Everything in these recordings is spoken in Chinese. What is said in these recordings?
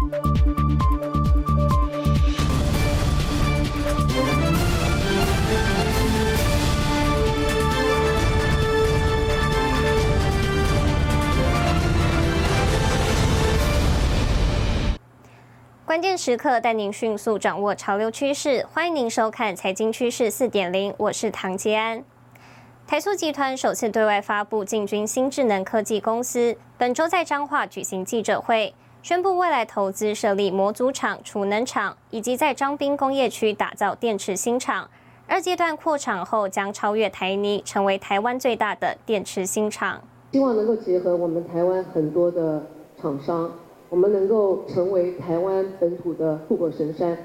关键时刻带您迅速掌握潮流趋势，欢迎您收看《财经趋势四点零》，我是唐杰安。台塑集团首次对外发布进军新智能科技公司，本周在彰化举行记者会，宣布未来投资设立模组厂、储能厂，以及在张滨工业区打造电池新厂。二阶段扩厂后将超越台泥，成为台湾最大的电池新厂。希望能够结合我们台湾很多的厂商。我们能够成为台湾本土的护国神山，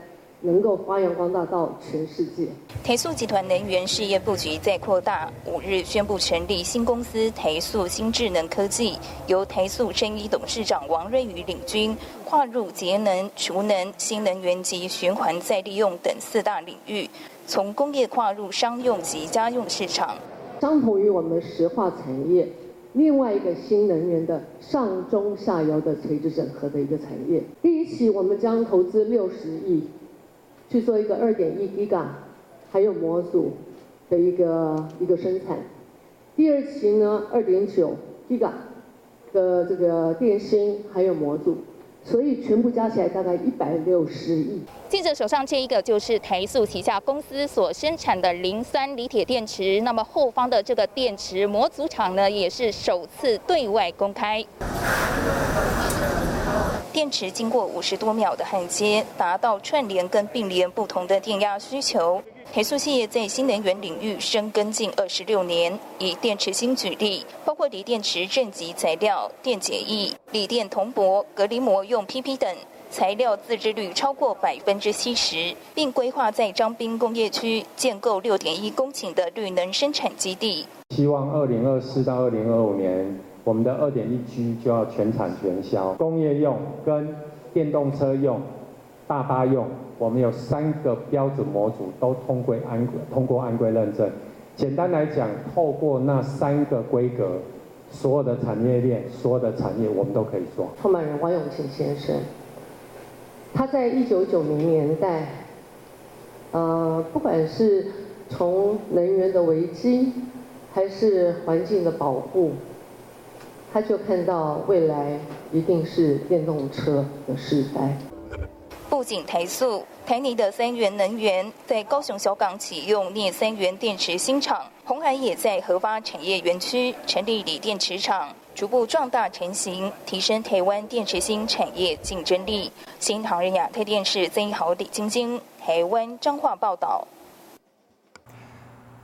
能够发扬光大到全世界。台塑集团能源事业布局在扩大，五日宣布成立新公司台塑新智能科技，由台塑生医董事长王瑞宇领军，跨入节能、储能、新能源及循环再利用等四大领域，从工业跨入商用及家用市场。相同于我们石化产业。另外一个新能源的上中下游的垂直整合的一个产业，第一期我们将投资六十亿，去做一个二点一 Giga，还有模组的一个一个生产。第二期呢，二点九 Giga 的这个电芯还有模组。所以全部加起来大概一百六十亿。记者手上这一个就是台塑旗下公司所生产的磷酸锂铁电池，那么后方的这个电池模组厂呢，也是首次对外公开。电池经过五十多秒的焊接，达到串联跟并联不同的电压需求。台塑企业在新能源领域深耕近二十六年，以电池芯举例，包括锂电池正极材料、电解液、锂电铜箔、隔离膜用 PP 等材料自制率超过百分之七十，并规划在彰滨工业区建构六点一公顷的绿能生产基地。希望二零二四到二零二五年，我们的二点一 G 就要全产全销，工业用跟电动车用、大巴用。我们有三个标准模组都通过安通过安规认证。简单来讲，透过那三个规格，所有的产业链、所有的产业，我们都可以做。创办人王永庆先生，他在一九九零年代，呃，不管是从能源的危机，还是环境的保护，他就看到未来一定是电动车的时代。不仅台塑、台泥的三元能源在高雄小港启用镍三元电池新厂，红海也在核发产业园区成立锂电池厂，逐步壮大成型，提升台湾电池芯产业竞争力。新唐人亚太电视曾一豪、李晶晶，台湾彰化报道。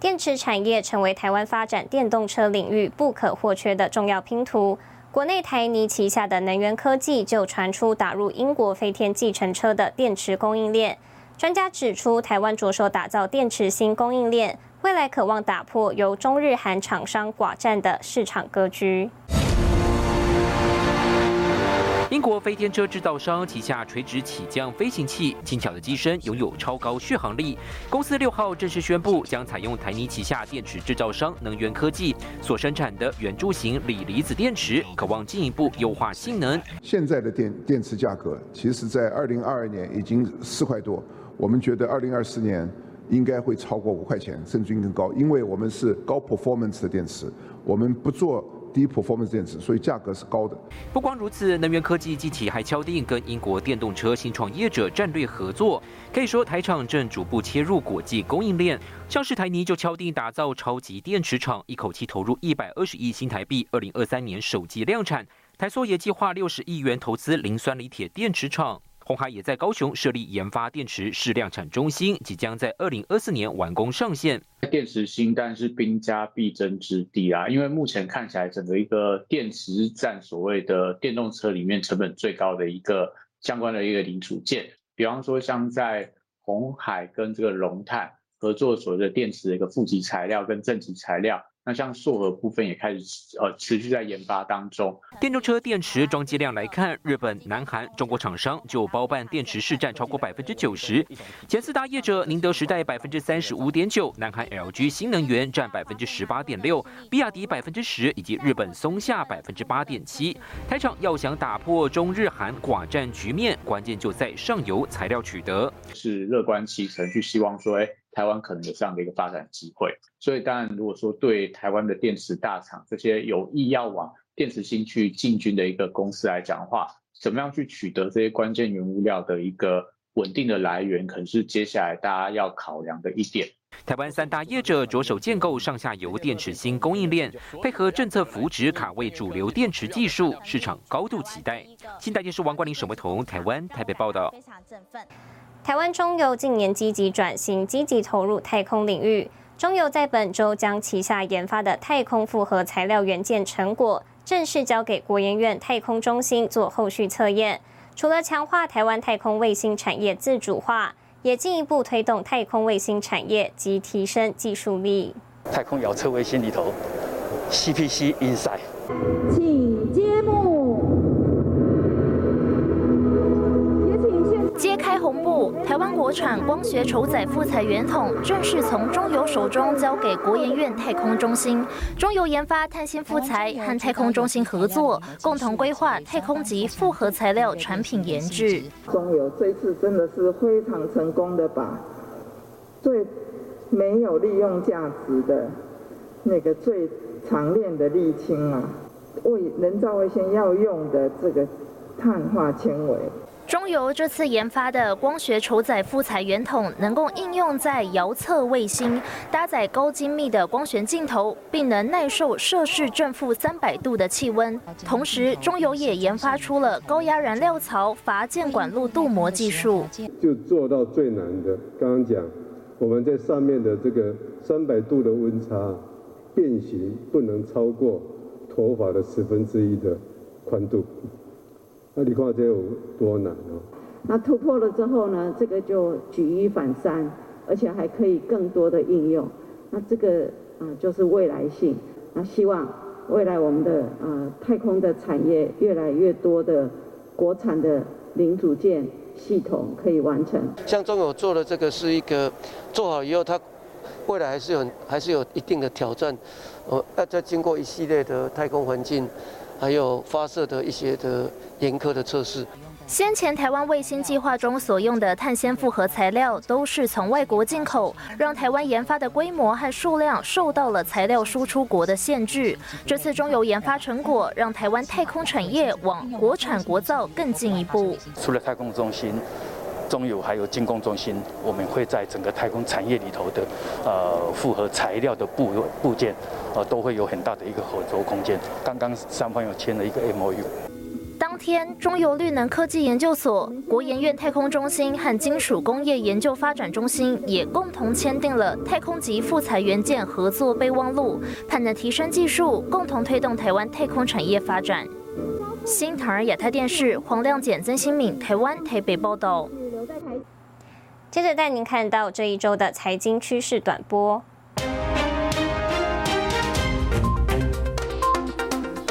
电池产业成为台湾发展电动车领域不可或缺的重要拼图。国内台泥旗下的能源科技就传出打入英国飞天计程车的电池供应链。专家指出，台湾着手打造电池新供应链，未来渴望打破由中日韩厂商寡占的市场格局。英国飞天车制造商旗下垂直起降飞行器，轻巧的机身拥有超高续航力。公司六号正式宣布，将采用台泥旗下电池制造商能源科技所生产的圆柱形锂离子电池，渴望进一步优化性能。现在的电电池价格，其实在二零二二年已经四块多，我们觉得二零二四年应该会超过五块钱，甚至更高，因为我们是高 performance 的电池，我们不做。低 performance 电池，所以价格是高的。不光如此，能源科技近期还敲定跟英国电动车新创业者战略合作，可以说台厂正逐步切入国际供应链。像是台泥就敲定打造超级电池厂，一口气投入一百二十亿新台币，二零二三年首季量产。台塑也计划六十亿元投资磷酸锂铁电池厂。红海也在高雄设立研发电池试量产中心，即将在二零二四年完工上线。电池新但是兵家必争之地啊，因为目前看起来整个一个电池占所谓的电动车里面成本最高的一个相关的一个零组件。比方说像在红海跟这个龙泰合作所谓的电池的一个负极材料跟正极材料。那像硕核部分也开始呃持续在研发当中。电动车电池装机量来看，日本、南韩、中国厂商就包办电池市占超过百分之九十。前四大业者，宁德时代百分之三十五点九，南韩 LG 新能源占百分之十八点六，比亚迪百分之十，以及日本松下百分之八点七。台厂要想打破中日韩寡占局面，关键就在上游材料取得。是乐观其成，去希望说，哎。台湾可能有这样的一个发展机会，所以当然，如果说对台湾的电池大厂这些有意要往电池芯去进军的一个公司来讲的话，怎么样去取得这些关键原物料的一个稳定的来源，可能是接下来大家要考量的一点。台湾三大业者着手建构上下游电池芯供应链，配合政策扶植，卡位主流电池技术，市场高度期待。新台电视王冠林、沈维彤，台湾台北报道。非常振奋。台湾中油近年积极转型，积极投入太空领域。中油在本周将旗下研发的太空复合材料元件成果正式交给国研院太空中心做后续测验。除了强化台湾太空卫星产业自主化，也进一步推动太空卫星产业及提升技术力。太空遥测卫星里头，CPC Inside，台湾国产光学筹载复材圆筒正式从中油手中交给国研院太空中心。中油研发碳纤复材，和太空中心合作，共同规划太空级复合材料产品研制。中油这次真的是非常成功的把最没有利用价值的那个最常链的沥青啊，为人造卫星要用的这个碳化纤维。中油这次研发的光学筹载复材圆筒，能够应用在遥测卫星，搭载高精密的光学镜头，并能耐受摄氏正负三百度的气温。同时，中油也研发出了高压燃料槽阀建管路镀膜技术，就做到最难的。刚刚讲，我们在上面的这个三百度的温差，变形不能超过头发的十分之一的宽度。那你看这有多难哦？那突破了之后呢？这个就举一反三，而且还可以更多的应用。那这个啊，就是未来性。那希望未来我们的呃太空的产业越来越多的国产的零组件系统可以完成。像中友做的这个是一个做好以后，它未来还是有还是有一定的挑战。哦，要再经过一系列的太空环境。还有发射的一些的严苛的测试。先前台湾卫星计划中所用的碳纤复合材料都是从外国进口，让台湾研发的规模和数量受到了材料输出国的限制。这次中油研发成果，让台湾太空产业往国产国造更进一步。除了太空中心。中油还有精工中心，我们会在整个太空产业里头的，呃，复合材料的部部件，呃，都会有很大的一个合作空间。刚刚三方有签了一个 M O U。当天，中油绿能科技研究所、国研院太空中心和金属工业研究发展中心也共同签订了太空级富材元件合作备忘录，盼能提升技术，共同推动台湾太空产业发展。新唐人亚太电视黄亮简、曾新敏，台湾台北报道。接着带您看到这一周的财经趋势短波。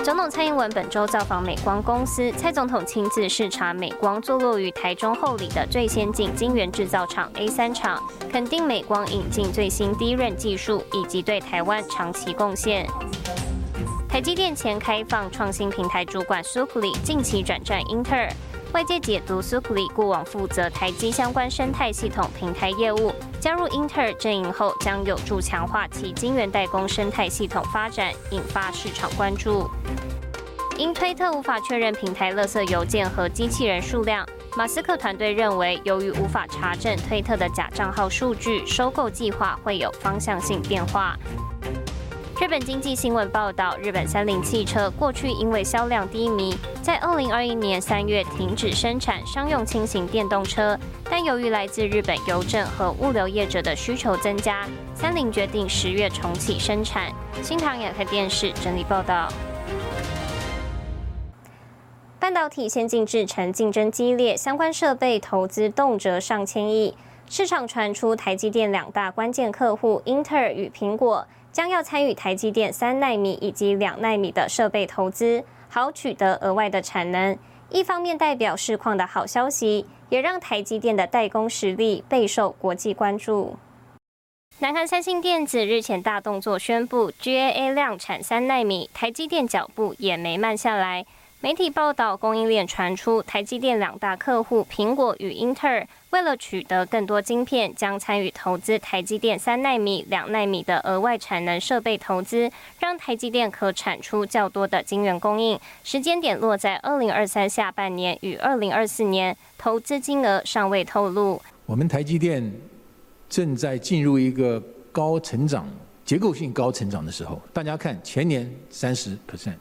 总统蔡英文本周造访美光公司，蔡总统亲自视察美光坐落于台中后里的最先进晶圆制造厂 A 三厂，肯定美光引进最新低润技术以及对台湾长期贡献。台积电前开放创新平台主管苏普里近期转战英特尔。外界解读，苏普利过往负责台积相关生态系统平台业务，加入英特尔阵营后，将有助强化其晶圆代工生态系统发展，引发市场关注。因推特无法确认平台垃圾邮件和机器人数量，马斯克团队认为，由于无法查证推特的假账号数据，收购计划会有方向性变化。日本经济新闻报道，日本三菱汽车过去因为销量低迷，在二零二一年三月停止生产商用轻型电动车。但由于来自日本邮政和物流业者的需求增加，三菱决定十月重启生产。新唐亚太电视整理报道。半导体先进制程竞争激烈，相关设备投资动辄上千亿。市场传出台积电两大关键客户英特尔与苹果。将要参与台积电三纳米以及两纳米的设备投资，好取得额外的产能。一方面代表市况的好消息，也让台积电的代工实力备受国际关注。南韩三星电子日前大动作宣布 GAA 量产三纳米，台积电脚步也没慢下来。媒体报道，供应链传出台积电两大客户苹果与英特尔，为了取得更多晶片，将参与投资台积电三纳米、两纳米的额外产能设备投资，让台积电可产出较多的晶圆供应。时间点落在二零二三下半年与二零二四年，投资金额尚未透露。我们台积电。正在进入一个高成长、结构性高成长的时候。大家看，前年三十 percent，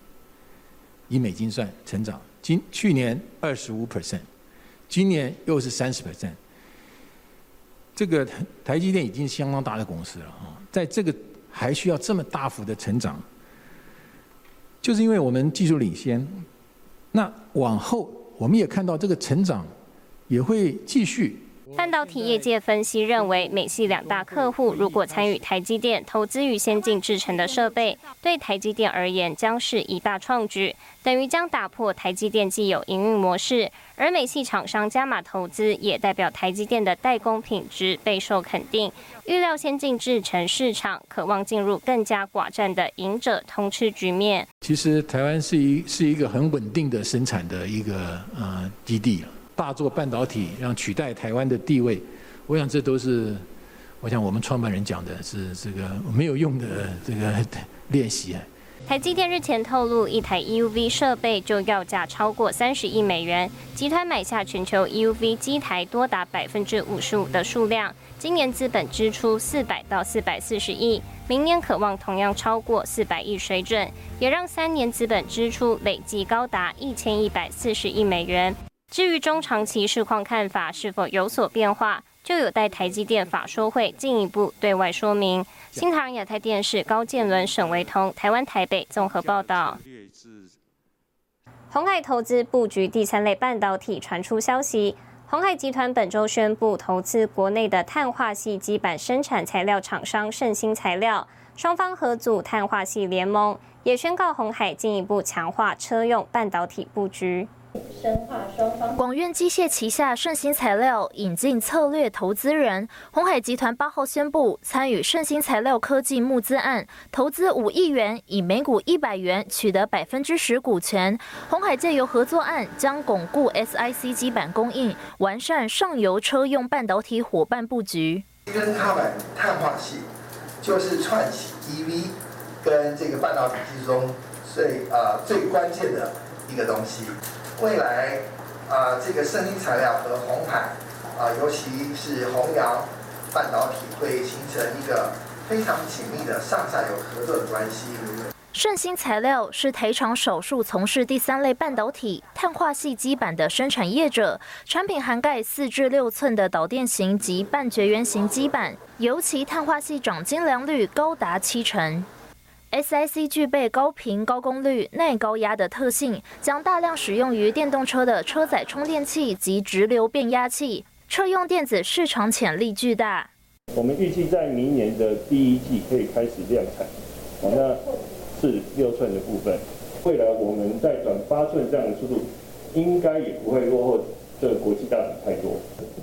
以美金算成长；今去年二十五 percent，今年又是三十 percent。这个台积电已经相当大的公司了啊，在这个还需要这么大幅的成长，就是因为我们技术领先。那往后我们也看到这个成长也会继续。半导体业界分析认为，美系两大客户如果参与台积电投资于先进制程的设备，对台积电而言将是一大创举，等于将打破台积电既有营运模式。而美系厂商加码投资，也代表台积电的代工品质备受肯定。预料先进制程市场渴望进入更加寡占的赢者通吃局面。其实，台湾是一是一个很稳定的生产的一个呃基地。大做半导体，让取代台湾的地位，我想这都是，我想我们创办人讲的是这个没有用的这个练习。台积电日前透露，一台 UV 设备就要价超过三十亿美元，集团买下全球 UV 机台多达百分之五十五的数量，今年资本支出四百到四百四十亿，明年渴望同样超过四百亿水准，也让三年资本支出累计高达一千一百四十亿美元。至于中长期市况看法是否有所变化，就有待台积电法说会进一步对外说明。新唐亚太电视高建伦、沈维彤，台湾台北综合报道。红海投资布局第三类半导体传出消息，红海集团本周宣布投资国内的碳化系基板生产材料厂商盛兴材料，双方合组碳化系联盟，也宣告红海进一步强化车用半导体布局。广院机械旗下盛兴材料引进策略投资人红海集团八号宣布参与盛兴材料科技募资案，投资五亿元，以每股一百元取得百分之十股权。红海借由合作案，将巩固 SIC 基板供应，完善上游车用半导体伙伴布局。跟他们碳化系就是串起 EV 跟这个半导体技术中最呃最关键的一个东西。未来，啊，这个生兴材料和红海，啊，尤其是弘扬半导体，会形成一个非常紧密的上下游合作的关系。圣心材料是台厂少数从事第三类半导体碳化系基板的生产业者，产品涵盖四至六寸的导电型及半绝缘型基板，尤其碳化系长精良率高达七成。SiC 具备高频、高功率、耐高压的特性，将大量使用于电动车的车载充电器及直流变压器，车用电子市场潜力巨大。我们预计在明年的第一季可以开始量产，好，那是六寸的部分。未来我们在转八寸这样的速度，应该也不会落后这个国际大厂太多。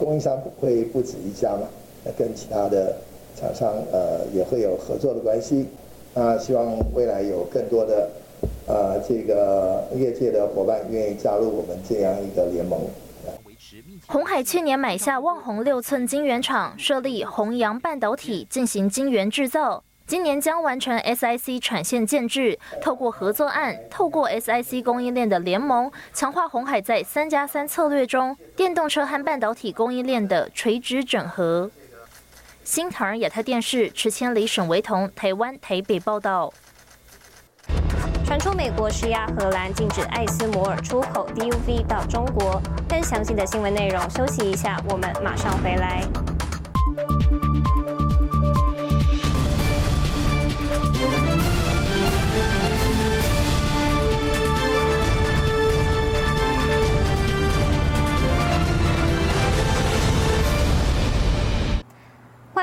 供应商会不止一家嘛，那跟其他的厂商呃也会有合作的关系。那希望未来有更多的，呃，这个业界的伙伴愿意加入我们这样一个联盟。红海去年买下旺宏六寸晶圆厂，设立弘扬半导体进行晶圆制造。今年将完成 SIC 产线建制，透过合作案，透过 SIC 供应链的联盟，强化红海在三加三策略中电动车和半导体供应链的垂直整合。新唐人亚太电视池千里、沈维彤，台湾台北报道。传出美国施压荷兰禁止艾斯摩尔出口 DUV 到中国，更详细的新闻内容，休息一下，我们马上回来。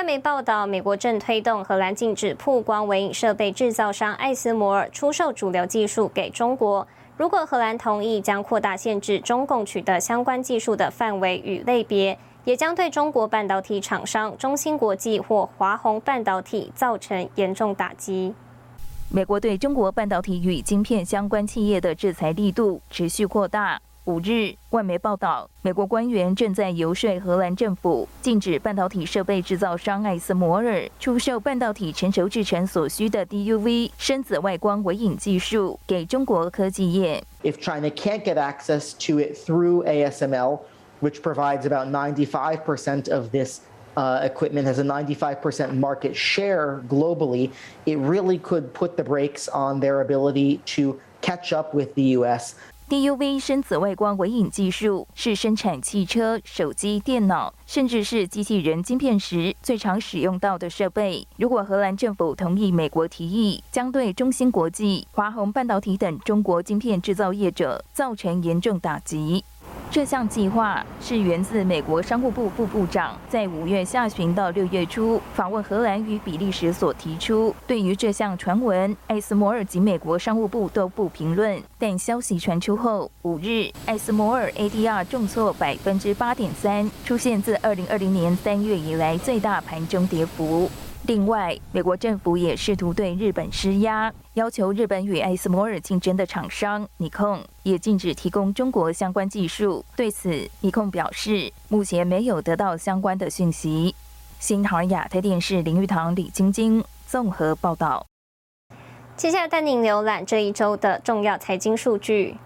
外媒报道，美国正推动荷兰禁止曝光微影设备制造商艾斯摩尔出售主流技术给中国。如果荷兰同意，将扩大限制中共取得相关技术的范围与类别，也将对中国半导体厂商中芯国际或华虹半导体造成严重打击。美国对中国半导体与晶片相关企业的制裁力度持续扩大。五日，外媒报道，美国官员正在游说荷兰政府禁止半导体设备制造商艾斯摩尔出售半导体成熟制成所需的 DUV 深紫外光微影技术给中国科技业。If China can't get access to it through ASML, which provides about 95% of this uh, equipment, has a 95% market share globally, it really could put the brakes on their ability to catch up with the U.S. DUV 深紫外光微影技术是生产汽车、手机、电脑，甚至是机器人晶片时最常使用到的设备。如果荷兰政府同意美国提议，将对中芯国际、华虹半导体等中国晶片制造业者造成严重打击。这项计划是源自美国商务部副部长在五月下旬到六月初访问荷兰与比利时所提出。对于这项传闻，艾斯摩尔及美国商务部都不评论。但消息传出后，五日艾斯摩尔 ADR 重挫百分之八点三，出现自二零二零年三月以来最大盘中跌幅。另外，美国政府也试图对日本施压，要求日本与艾斯摩尔竞争的厂商尼控也禁止提供中国相关技术。对此，尼控表示，目前没有得到相关的讯息。新唐亚太电视林玉堂、李晶晶综合报道。接下来带您浏览这一周的重要财经数据。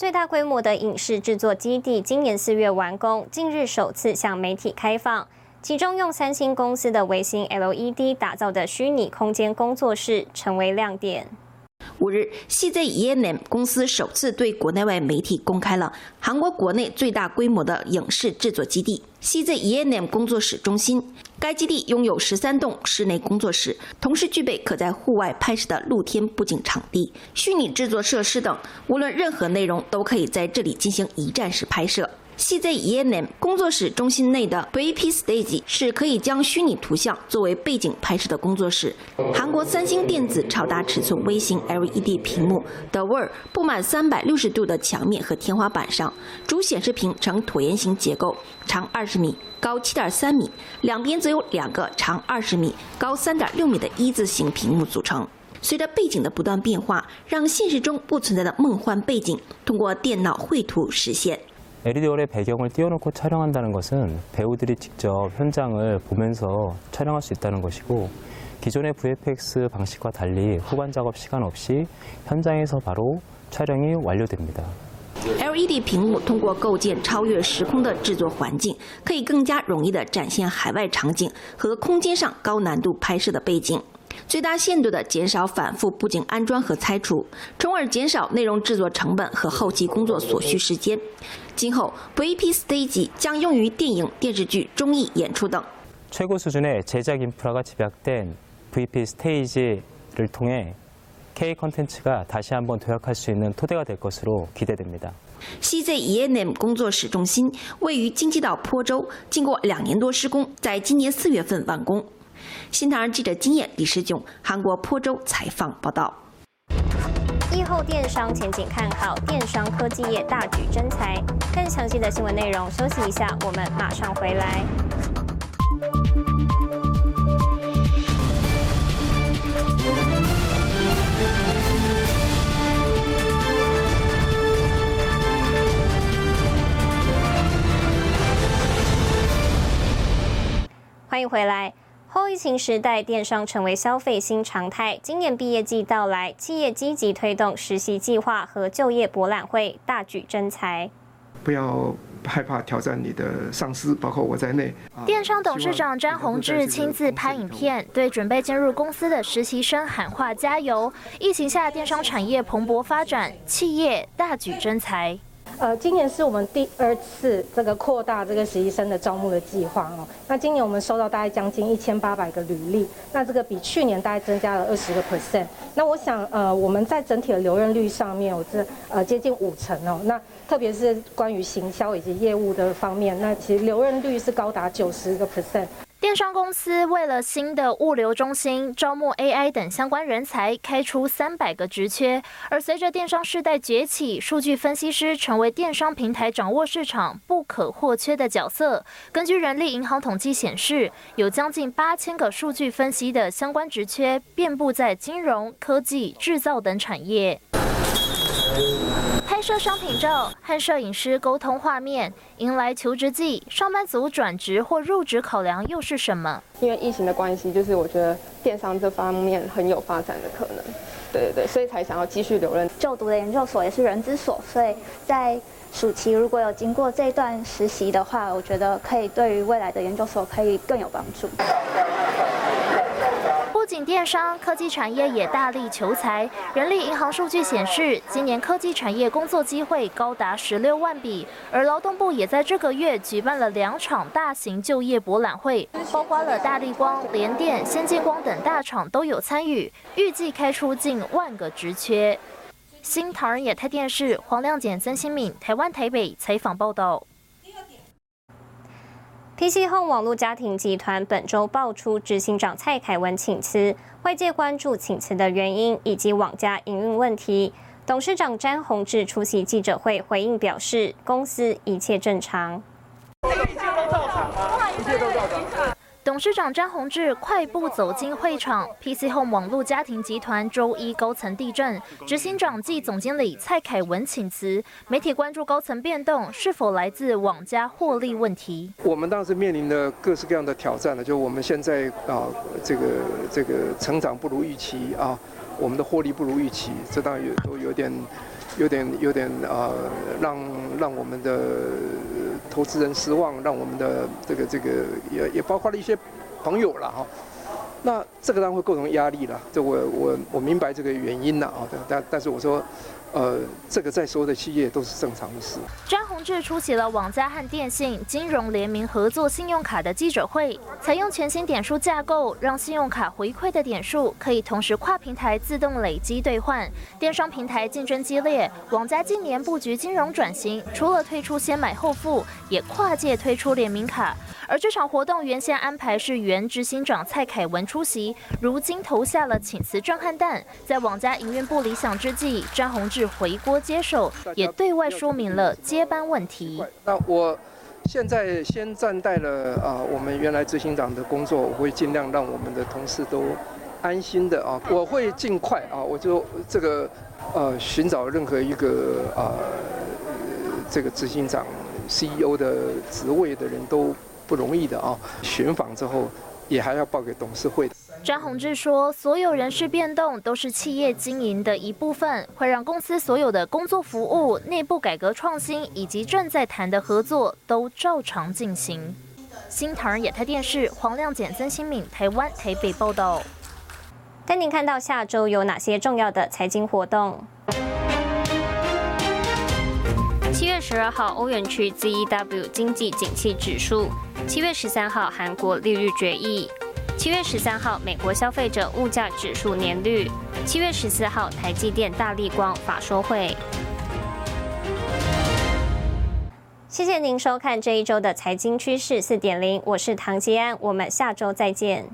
最大规模的影视制作基地今年四月完工，近日首次向媒体开放。其中用三星公司的微星 LED 打造的虚拟空间工作室成为亮点。五日，CZENM 公司首次对国内外媒体公开了韩国国内最大规模的影视制作基地，CZENM 工作室中心。该基地拥有十三栋室内工作室，同时具备可在户外拍摄的露天布景场地、虚拟制作设施等，无论任何内容都可以在这里进行一站式拍摄。CZ ENM 工作室中心内的 VP Stage 是可以将虚拟图像作为背景拍摄的工作室。韩国三星电子超大尺寸微型 LED 屏幕 The World 布满三百六十度的墙面和天花板上，主显示屏呈椭圆形结构，长二十米，高七点三米，两边则有两个长二十米、高三点六米的一字形屏幕组成。随着背景的不断变化，让现实中不存在的梦幻背景通过电脑绘图实现。 LED월의 배경을 띄워놓고 촬영한다는 것은 배우들이 직접 현장을 보면서 촬영할 수 있다는 것이고 기존의 VFX 방식과 달리 후반 작업 시간 없이 현장에서 바로 촬영이 완료됩니다. LED 屏幕通过构建超越时空的制作环境，可以更加容易地展现海外场景和空间上高难度拍摄的背景， 最大限度地减少反复布景安装和拆除，从而减少内容制作成本和后期工作所需时间。今后 VP Stage 将用于电影、电视剧、综艺演出等。 최고 수준의 제작 인프라가 집약된 VP 스테이지를 통해 K 컨텐츠가 다시 한번 도약할 수 있는 토대가 될 것으로 기대됩니다. CZ ENM 工作室中心位于京畿道坡州，经过两年多施工，在今年四月份完工。 新唐人记者金燕李世炯，韩国坡州采访报道。疫后电商前景看好，电商科技业大举增财。更详细的新闻内容，休息一下，我们马上回来。欢迎回来。后疫情时代，电商成为消费新常态。今年毕业季到来，企业积极推动实习计划和就业博览会，大举征才。不要害怕挑战你的上司，包括我在内。电商董事长詹宏志亲自拍影片，对准备进入公司的实习生喊话加油。疫情下，电商产业蓬勃发展，企业大举征才。呃，今年是我们第二次这个扩大这个实习生的招募的计划哦。那今年我们收到大概将近一千八百个履历，那这个比去年大概增加了二十个 percent。那我想，呃，我们在整体的留任率上面，我这呃接近五成哦。那特别是关于行销以及业务的方面，那其实留任率是高达九十个 percent。电商公司为了新的物流中心招募 AI 等相关人才，开出三百个职缺。而随着电商世代崛起，数据分析师成为电商平台掌握市场不可或缺的角色。根据人力银行统计显示，有将近八千个数据分析的相关职缺，遍布在金融科技、制造等产业。拍商品照和摄影师沟通画面，迎来求职季，上班族转职或入职考量又是什么？因为疫情的关系，就是我觉得电商这方面很有发展的可能，对对对，所以才想要继续留任。就读的研究所也是人之所，所以在暑期如果有经过这段实习的话，我觉得可以对于未来的研究所可以更有帮助。不仅电商、科技产业也大力求才。人力银行数据显示，今年科技产业工作机会高达十六万笔，而劳动部也在这个月举办了两场大型就业博览会，包括了大力光、联电、先进光等大厂都有参与，预计开出近万个职缺。新唐人亚太电视黄亮简、曾新敏，台湾台北采访报道。PC Home 网络家庭集团本周爆出执行长蔡凯文请辞，外界关注请辞的原因以及网家营运问题。董事长詹宏志出席记者会回应表示，公司一切正常。董事长詹宏志快步走进会场，PC Home 网络家庭集团周一高层地震，执行长暨总经理蔡凯文请辞。媒体关注高层变动是否来自网家获利问题。我们当时面临的各式各样的挑战呢，就我们现在啊，这个这个成长不如预期啊，我们的获利不如预期，这当然有都有点。有点有点啊，让让我们的投资人失望，让我们的这个这个也也包括了一些朋友了哈。那这个当然会构成压力了，这我我我明白这个原因了啊。但但是我说。呃，这个在所有的企业都是正常的事。张宏志出席了网家和电信金融联名合作信用卡的记者会，采用全新点数架构，让信用卡回馈的点数可以同时跨平台自动累积兑换。电商平台竞争激烈，网家近年布局金融转型，除了推出先买后付，也跨界推出联名卡。而这场活动原先安排是原执行长蔡凯文出席，如今投下了请辞壮汉弹。在网家营运不理想之际，张宏志回国接手，也对外说明了接班问题。那我现在先暂代了啊，我们原来执行长的工作，我会尽量让我们的同事都安心的啊，我会尽快啊，我就这个呃寻找任何一个啊这个执行长 CEO 的职位的人都。不容易的啊！寻访之后，也还要报给董事会。张宏志说：“所有人事变动都是企业经营的一部分，会让公司所有的工作服务、内部改革创新以及正在谈的合作都照常进行。”新唐人亚太电视黄亮简、曾新敏，台湾台北报道。带您看到下周有哪些重要的财经活动。七月十二号，欧元区 ZEW 经济景气指数。七月十三号，韩国利率决议；七月十三号，美国消费者物价指数年率；七月十四号，台积电、大力光法说会。谢谢您收看这一周的财经趋势四点零，我是唐吉安，我们下周再见。